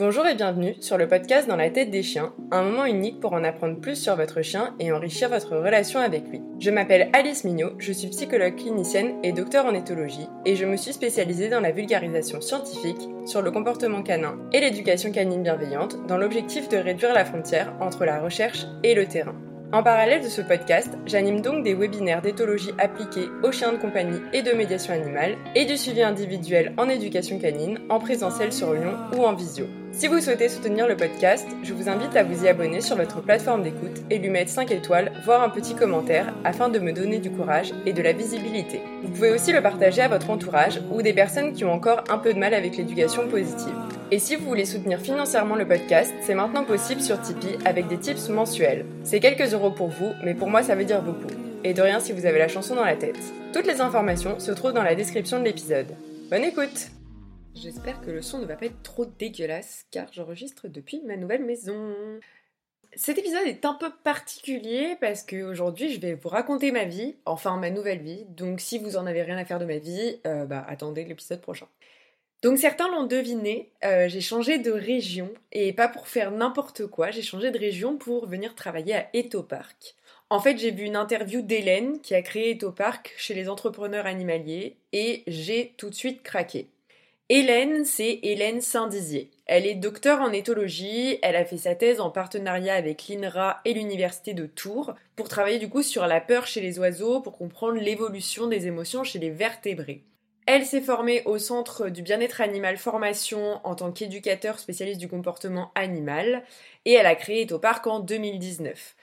Bonjour et bienvenue sur le podcast Dans la tête des chiens, un moment unique pour en apprendre plus sur votre chien et enrichir votre relation avec lui. Je m'appelle Alice Mignot, je suis psychologue clinicienne et docteur en éthologie et je me suis spécialisée dans la vulgarisation scientifique sur le comportement canin et l'éducation canine bienveillante dans l'objectif de réduire la frontière entre la recherche et le terrain. En parallèle de ce podcast, j'anime donc des webinaires d'éthologie appliquée aux chiens de compagnie et de médiation animale et du suivi individuel en éducation canine, en présentiel sur Lyon ou en visio. Si vous souhaitez soutenir le podcast, je vous invite à vous y abonner sur votre plateforme d'écoute et lui mettre 5 étoiles, voire un petit commentaire, afin de me donner du courage et de la visibilité. Vous pouvez aussi le partager à votre entourage ou des personnes qui ont encore un peu de mal avec l'éducation positive. Et si vous voulez soutenir financièrement le podcast, c'est maintenant possible sur Tipeee avec des tips mensuels. C'est quelques euros pour vous, mais pour moi ça veut dire beaucoup. Et de rien si vous avez la chanson dans la tête. Toutes les informations se trouvent dans la description de l'épisode. Bonne écoute J'espère que le son ne va pas être trop dégueulasse car j'enregistre depuis ma nouvelle maison. Cet épisode est un peu particulier parce qu'aujourd'hui je vais vous raconter ma vie, enfin ma nouvelle vie, donc si vous en avez rien à faire de ma vie, euh, bah attendez l'épisode prochain. Donc certains l'ont deviné, euh, j'ai changé de région et pas pour faire n'importe quoi, j'ai changé de région pour venir travailler à Eto Park. En fait, j'ai vu une interview d'Hélène qui a créé Eto Park chez les entrepreneurs animaliers et j'ai tout de suite craqué. Hélène, c'est Hélène Saint-Dizier. Elle est docteure en éthologie, elle a fait sa thèse en partenariat avec l'INRA et l'Université de Tours pour travailler du coup sur la peur chez les oiseaux pour comprendre l'évolution des émotions chez les vertébrés. Elle s'est formée au Centre du bien-être animal formation en tant qu'éducateur spécialiste du comportement animal et elle a créé Etopark en 2019.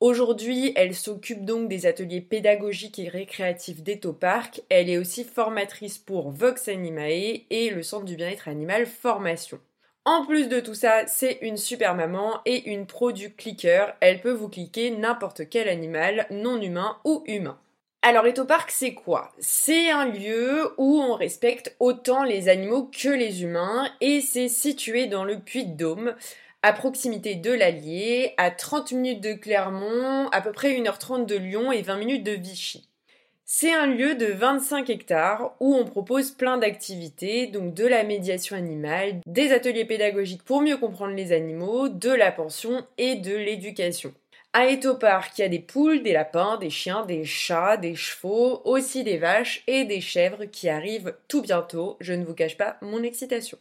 Aujourd'hui, elle s'occupe donc des ateliers pédagogiques et récréatifs d'Etopark. Elle est aussi formatrice pour Vox Animae et le Centre du bien-être animal formation. En plus de tout ça, c'est une super maman et une pro du clicker. Elle peut vous cliquer n'importe quel animal, non humain ou humain. Alors Park, c'est quoi? C'est un lieu où on respecte autant les animaux que les humains et c'est situé dans le Puy-de-Dôme, à proximité de l'Allier, à 30 minutes de Clermont, à peu près 1h30 de Lyon et 20 minutes de Vichy. C'est un lieu de 25 hectares où on propose plein d'activités, donc de la médiation animale, des ateliers pédagogiques pour mieux comprendre les animaux, de la pension et de l'éducation. À Park, il y a des poules, des lapins, des chiens, des chats, des chevaux, aussi des vaches et des chèvres qui arrivent tout bientôt. Je ne vous cache pas mon excitation.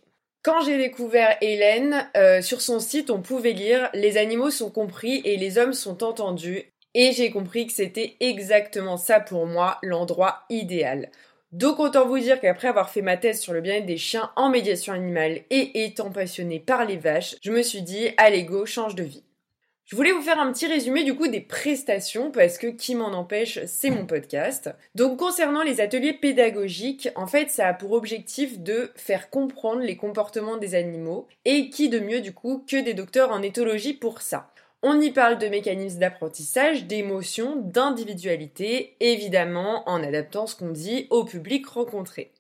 Quand j'ai découvert Hélène, euh, sur son site, on pouvait lire Les animaux sont compris et les hommes sont entendus. Et j'ai compris que c'était exactement ça pour moi, l'endroit idéal. Donc autant vous dire qu'après avoir fait ma thèse sur le bien-être des chiens en médiation animale et étant passionnée par les vaches, je me suis dit, allez go, change de vie. Je voulais vous faire un petit résumé du coup des prestations parce que qui m'en empêche, c'est mon podcast. Donc concernant les ateliers pédagogiques, en fait, ça a pour objectif de faire comprendre les comportements des animaux et qui de mieux du coup que des docteurs en éthologie pour ça. On y parle de mécanismes d'apprentissage, d'émotions, d'individualité, évidemment en adaptant ce qu'on dit au public rencontré.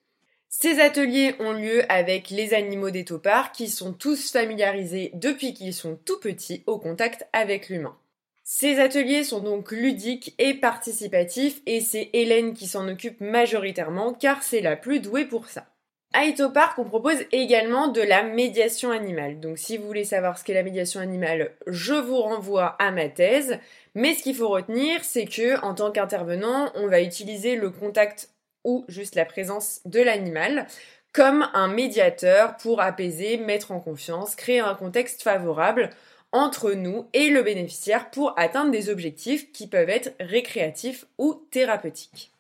Ces ateliers ont lieu avec les animaux des qui sont tous familiarisés depuis qu'ils sont tout petits au contact avec l'humain. Ces ateliers sont donc ludiques et participatifs et c'est Hélène qui s'en occupe majoritairement car c'est la plus douée pour ça. À Etopark, on propose également de la médiation animale. Donc si vous voulez savoir ce qu'est la médiation animale, je vous renvoie à ma thèse. Mais ce qu'il faut retenir, c'est que en tant qu'intervenant, on va utiliser le contact ou juste la présence de l'animal comme un médiateur pour apaiser, mettre en confiance, créer un contexte favorable entre nous et le bénéficiaire pour atteindre des objectifs qui peuvent être récréatifs ou thérapeutiques.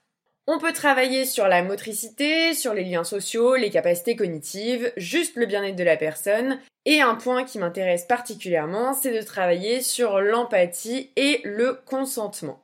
On peut travailler sur la motricité, sur les liens sociaux, les capacités cognitives, juste le bien-être de la personne. Et un point qui m'intéresse particulièrement, c'est de travailler sur l'empathie et le consentement.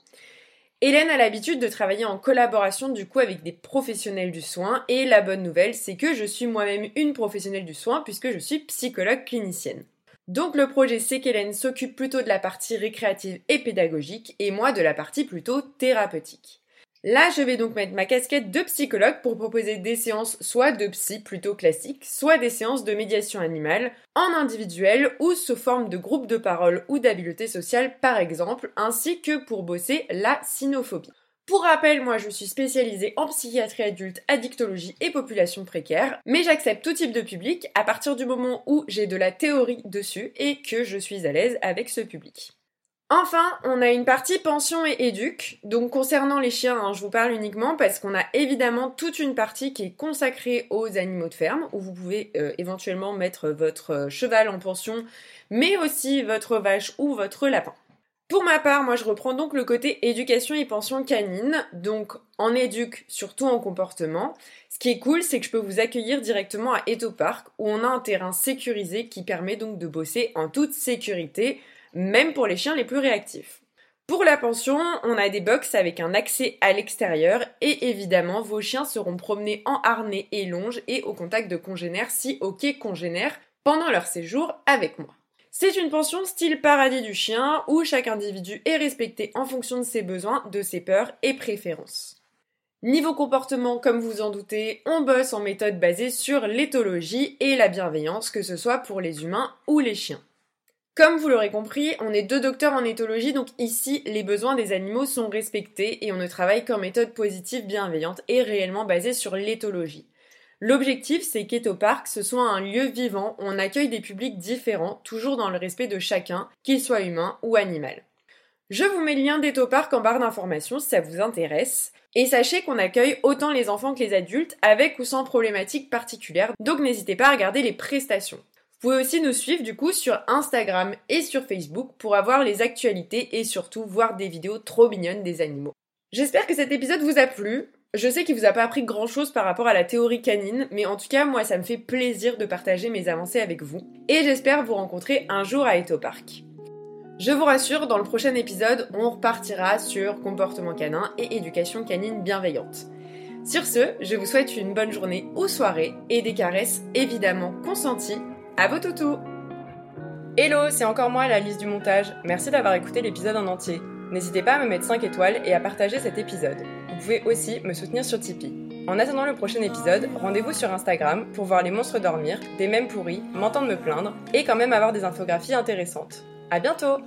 Hélène a l'habitude de travailler en collaboration du coup avec des professionnels du soin et la bonne nouvelle c'est que je suis moi-même une professionnelle du soin puisque je suis psychologue clinicienne. Donc le projet c'est qu'Hélène s'occupe plutôt de la partie récréative et pédagogique et moi de la partie plutôt thérapeutique. Là, je vais donc mettre ma casquette de psychologue pour proposer des séances soit de psy plutôt classiques, soit des séances de médiation animale en individuel ou sous forme de groupe de parole ou d'habileté sociale par exemple, ainsi que pour bosser la cynophobie. Pour rappel, moi je suis spécialisée en psychiatrie adulte, addictologie et population précaire, mais j'accepte tout type de public à partir du moment où j'ai de la théorie dessus et que je suis à l'aise avec ce public. Enfin, on a une partie pension et éduque. Donc concernant les chiens, hein, je vous parle uniquement parce qu'on a évidemment toute une partie qui est consacrée aux animaux de ferme, où vous pouvez euh, éventuellement mettre votre euh, cheval en pension, mais aussi votre vache ou votre lapin. Pour ma part, moi je reprends donc le côté éducation et pension canine, donc en éduque, surtout en comportement. Ce qui est cool, c'est que je peux vous accueillir directement à Eto Park, où on a un terrain sécurisé qui permet donc de bosser en toute sécurité, même pour les chiens les plus réactifs. Pour la pension, on a des box avec un accès à l'extérieur et évidemment vos chiens seront promenés en harnais et longe et au contact de congénères si ok congénères pendant leur séjour avec moi. C'est une pension style paradis du chien où chaque individu est respecté en fonction de ses besoins, de ses peurs et préférences. Niveau comportement, comme vous en doutez, on bosse en méthode basée sur l'éthologie et la bienveillance, que ce soit pour les humains ou les chiens. Comme vous l'aurez compris, on est deux docteurs en éthologie, donc ici les besoins des animaux sont respectés et on ne travaille qu'en méthode positive bienveillante et réellement basée sur l'éthologie. L'objectif, c'est qu'Etopark, ce soit un lieu vivant où on accueille des publics différents, toujours dans le respect de chacun, qu'il soit humain ou animal. Je vous mets le lien d'Etopark en barre d'informations si ça vous intéresse. Et sachez qu'on accueille autant les enfants que les adultes, avec ou sans problématiques particulières, donc n'hésitez pas à regarder les prestations. Vous pouvez aussi nous suivre du coup sur Instagram et sur Facebook pour avoir les actualités et surtout voir des vidéos trop mignonnes des animaux. J'espère que cet épisode vous a plu. Je sais qu'il vous a pas appris grand chose par rapport à la théorie canine, mais en tout cas, moi, ça me fait plaisir de partager mes avancées avec vous, et j'espère vous rencontrer un jour à Eto Park. Je vous rassure, dans le prochain épisode, on repartira sur comportement canin et éducation canine bienveillante. Sur ce, je vous souhaite une bonne journée ou soirée et des caresses évidemment consenties à vos toutous. Hello, c'est encore moi la liste du montage. Merci d'avoir écouté l'épisode en entier. N'hésitez pas à me mettre 5 étoiles et à partager cet épisode. Vous pouvez aussi me soutenir sur Tipeee. En attendant le prochain épisode, rendez-vous sur Instagram pour voir les monstres dormir, des mèmes pourris, m'entendre me plaindre et quand même avoir des infographies intéressantes. À bientôt